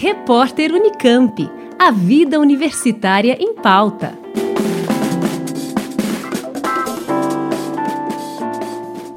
Repórter Unicamp. A vida universitária em pauta.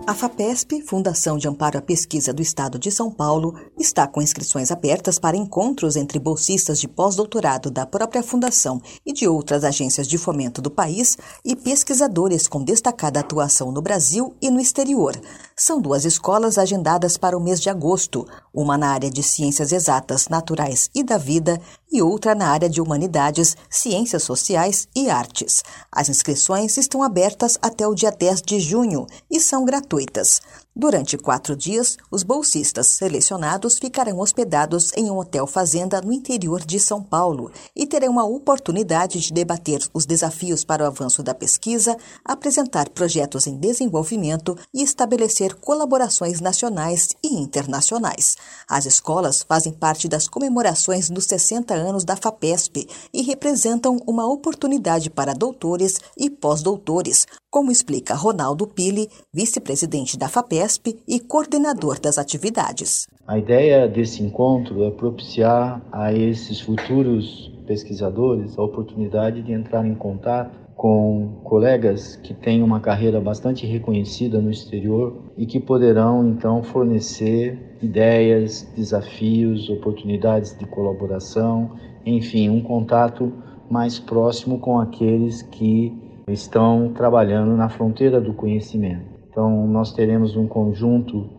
A FAPESP, Fundação de Amparo à Pesquisa do Estado de São Paulo, está com inscrições abertas para encontros entre bolsistas de pós-doutorado da própria Fundação e de outras agências de fomento do país e pesquisadores com destacada atuação no Brasil e no exterior. São duas escolas agendadas para o mês de agosto, uma na área de Ciências Exatas, Naturais e da Vida e outra na área de Humanidades, Ciências Sociais e Artes. As inscrições estão abertas até o dia 10 de junho e são gratuitas. Durante quatro dias, os bolsistas selecionados ficarão hospedados em um hotel fazenda no interior de São Paulo e terão a oportunidade de debater os desafios para o avanço da pesquisa, apresentar projetos em desenvolvimento e estabelecer colaborações nacionais e internacionais. As escolas fazem parte das comemorações dos 60 anos da FAPESP e representam uma oportunidade para doutores e pós-doutores, como explica Ronaldo Pili, vice-presidente da FAPESP e coordenador das atividades. A ideia desse encontro é propiciar a esses futuros pesquisadores a oportunidade de entrar em contato com colegas que têm uma carreira bastante reconhecida no exterior e que poderão então fornecer ideias, desafios, oportunidades de colaboração, enfim, um contato mais próximo com aqueles que estão trabalhando na fronteira do conhecimento. Então, nós teremos um conjunto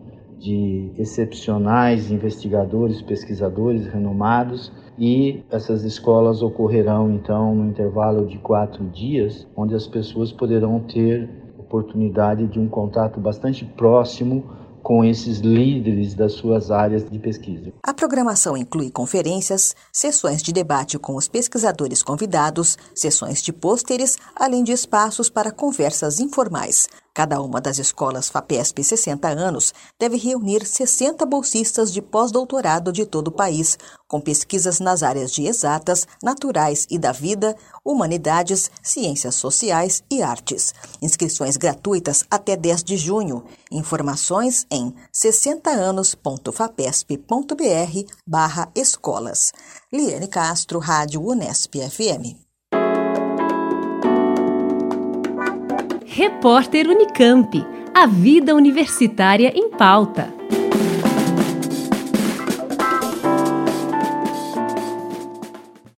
de excepcionais investigadores, pesquisadores renomados e essas escolas ocorrerão então no intervalo de quatro dias, onde as pessoas poderão ter oportunidade de um contato bastante próximo com esses líderes das suas áreas de pesquisa. A programação inclui conferências, sessões de debate com os pesquisadores convidados, sessões de pôsteres, além de espaços para conversas informais. Cada uma das escolas FAPESP 60 anos deve reunir 60 bolsistas de pós-doutorado de todo o país, com pesquisas nas áreas de exatas, naturais e da vida, humanidades, ciências sociais e artes. Inscrições gratuitas até 10 de junho. Informações em 60anos.fapesp.br barra escolas. Liane Castro, Rádio Unesp FM. Repórter Unicamp. A vida universitária em pauta.